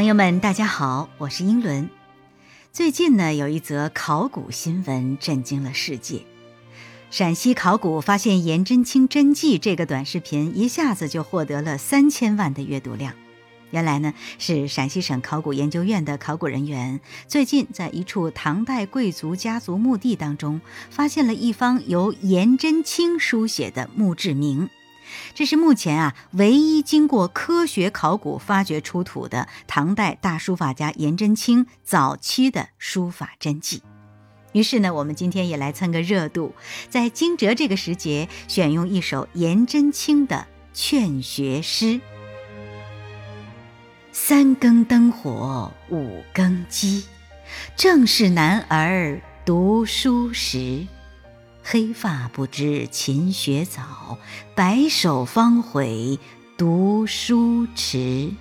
朋友们，大家好，我是英伦。最近呢，有一则考古新闻震惊了世界。陕西考古发现颜真卿真迹这个短视频一下子就获得了三千万的阅读量。原来呢，是陕西省考古研究院的考古人员最近在一处唐代贵族家族墓地当中，发现了一方由颜真卿书写的墓志铭。这是目前啊唯一经过科学考古发掘出土的唐代大书法家颜真卿早期的书法真迹。于是呢，我们今天也来蹭个热度，在惊蛰这个时节，选用一首颜真卿的劝学诗：“三更灯火五更鸡，正是男儿读书时。”黑发不知勤学早，白首方悔读书迟。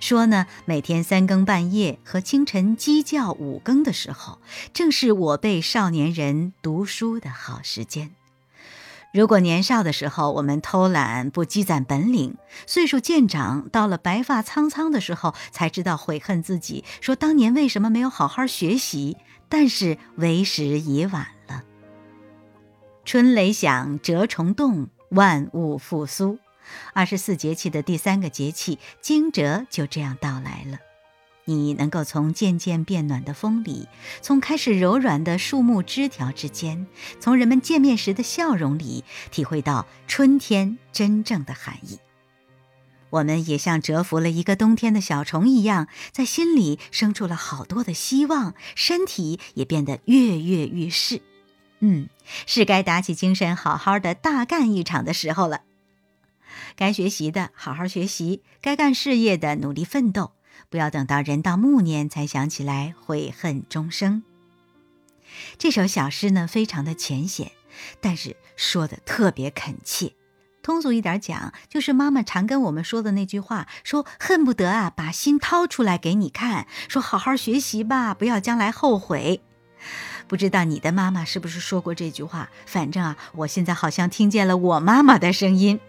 说呢，每天三更半夜和清晨鸡叫五更的时候，正是我辈少年人读书的好时间。如果年少的时候我们偷懒不积攒本领，岁数渐长，到了白发苍苍的时候，才知道悔恨自己，说当年为什么没有好好学习。但是为时已晚了。春雷响，蛰虫动，万物复苏。二十四节气的第三个节气惊蛰就这样到来了。你能够从渐渐变暖的风里，从开始柔软的树木枝条之间，从人们见面时的笑容里，体会到春天真正的含义。我们也像蛰伏了一个冬天的小虫一样，在心里生出了好多的希望，身体也变得跃跃欲试。嗯，是该打起精神，好好的大干一场的时候了。该学习的好好学习，该干事业的努力奋斗。不要等到人到暮年才想起来，悔恨终生。这首小诗呢，非常的浅显，但是说的特别恳切。通俗一点讲，就是妈妈常跟我们说的那句话：说恨不得啊，把心掏出来给你看，说好好学习吧，不要将来后悔。不知道你的妈妈是不是说过这句话？反正啊，我现在好像听见了我妈妈的声音。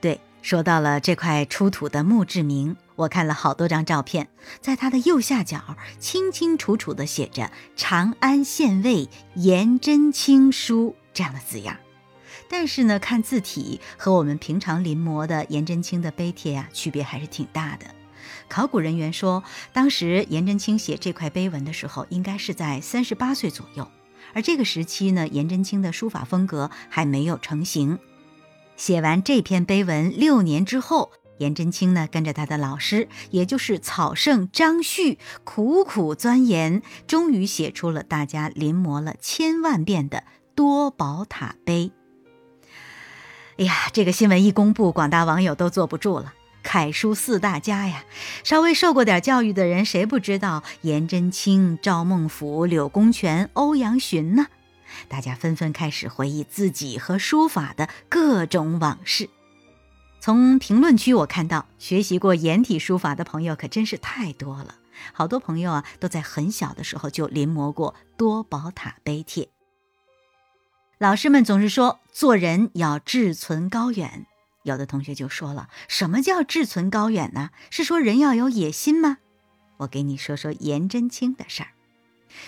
对。说到了这块出土的墓志铭，我看了好多张照片，在它的右下角清清楚楚地写着“长安县尉颜真卿书”这样的字样。但是呢，看字体和我们平常临摹的颜真卿的碑帖啊，区别还是挺大的。考古人员说，当时颜真卿写这块碑文的时候，应该是在三十八岁左右，而这个时期呢，颜真卿的书法风格还没有成型。写完这篇碑文六年之后，颜真卿呢跟着他的老师，也就是草圣张旭，苦苦钻研，终于写出了大家临摹了千万遍的多宝塔碑。哎呀，这个新闻一公布，广大网友都坐不住了。楷书四大家呀，稍微受过点教育的人，谁不知道颜真卿、赵孟俯、柳公权、欧阳询呢？大家纷纷开始回忆自己和书法的各种往事。从评论区我看到，学习过颜体书法的朋友可真是太多了。好多朋友啊，都在很小的时候就临摹过多宝塔碑帖。老师们总是说做人要志存高远，有的同学就说了：“什么叫志存高远呢？是说人要有野心吗？”我给你说说颜真卿的事儿。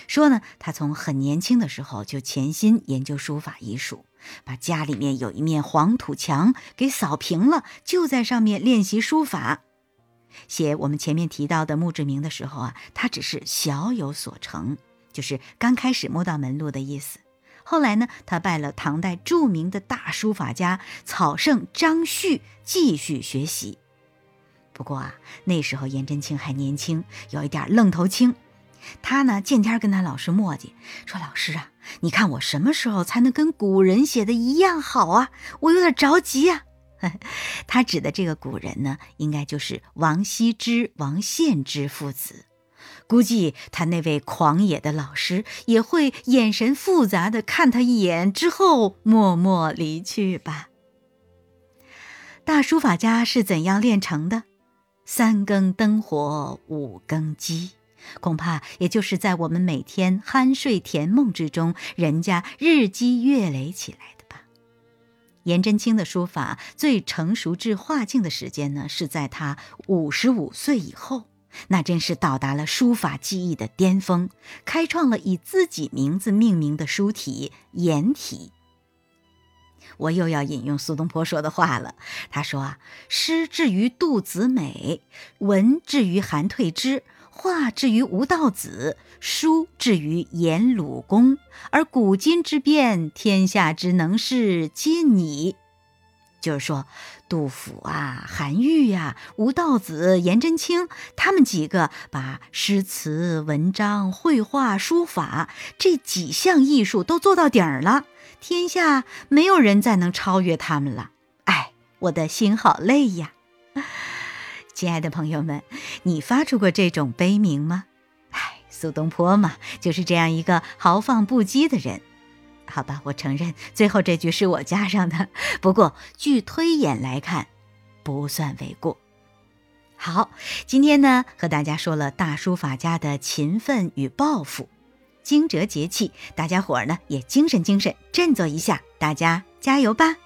说呢，他从很年轻的时候就潜心研究书法艺术，把家里面有一面黄土墙给扫平了，就在上面练习书法。写我们前面提到的墓志铭的时候啊，他只是小有所成，就是刚开始摸到门路的意思。后来呢，他拜了唐代著名的大书法家草圣张旭继续学习。不过啊，那时候颜真卿还年轻，有一点愣头青。他呢，见天跟他老师磨叽，说：“老师啊，你看我什么时候才能跟古人写的一样好啊？我有点着急呀。”他指的这个古人呢，应该就是王羲之、王献之父子。估计他那位狂野的老师也会眼神复杂的看他一眼，之后默默离去吧。大书法家是怎样炼成的？三更灯火五更鸡。恐怕也就是在我们每天酣睡甜梦之中，人家日积月累起来的吧。颜真卿的书法最成熟至画境的时间呢，是在他五十五岁以后，那真是到达了书法技艺的巅峰，开创了以自己名字命名的书体——颜体。我又要引用苏东坡说的话了，他说啊：“诗至于杜子美，文至于韩退之。”画至于吴道子，书至于颜鲁公，而古今之变，天下之能事尽矣。就是说，杜甫啊、韩愈呀、吴道子、颜真卿，他们几个把诗词、文章、绘画、书法这几项艺术都做到顶儿了，天下没有人再能超越他们了。哎，我的心好累呀！亲爱的朋友们，你发出过这种悲鸣吗？唉，苏东坡嘛，就是这样一个豪放不羁的人。好吧，我承认最后这句是我加上的，不过据推演来看，不算为过。好，今天呢和大家说了大书法家的勤奋与抱负，惊蛰节气，大家伙儿呢也精神精神，振作一下，大家加油吧！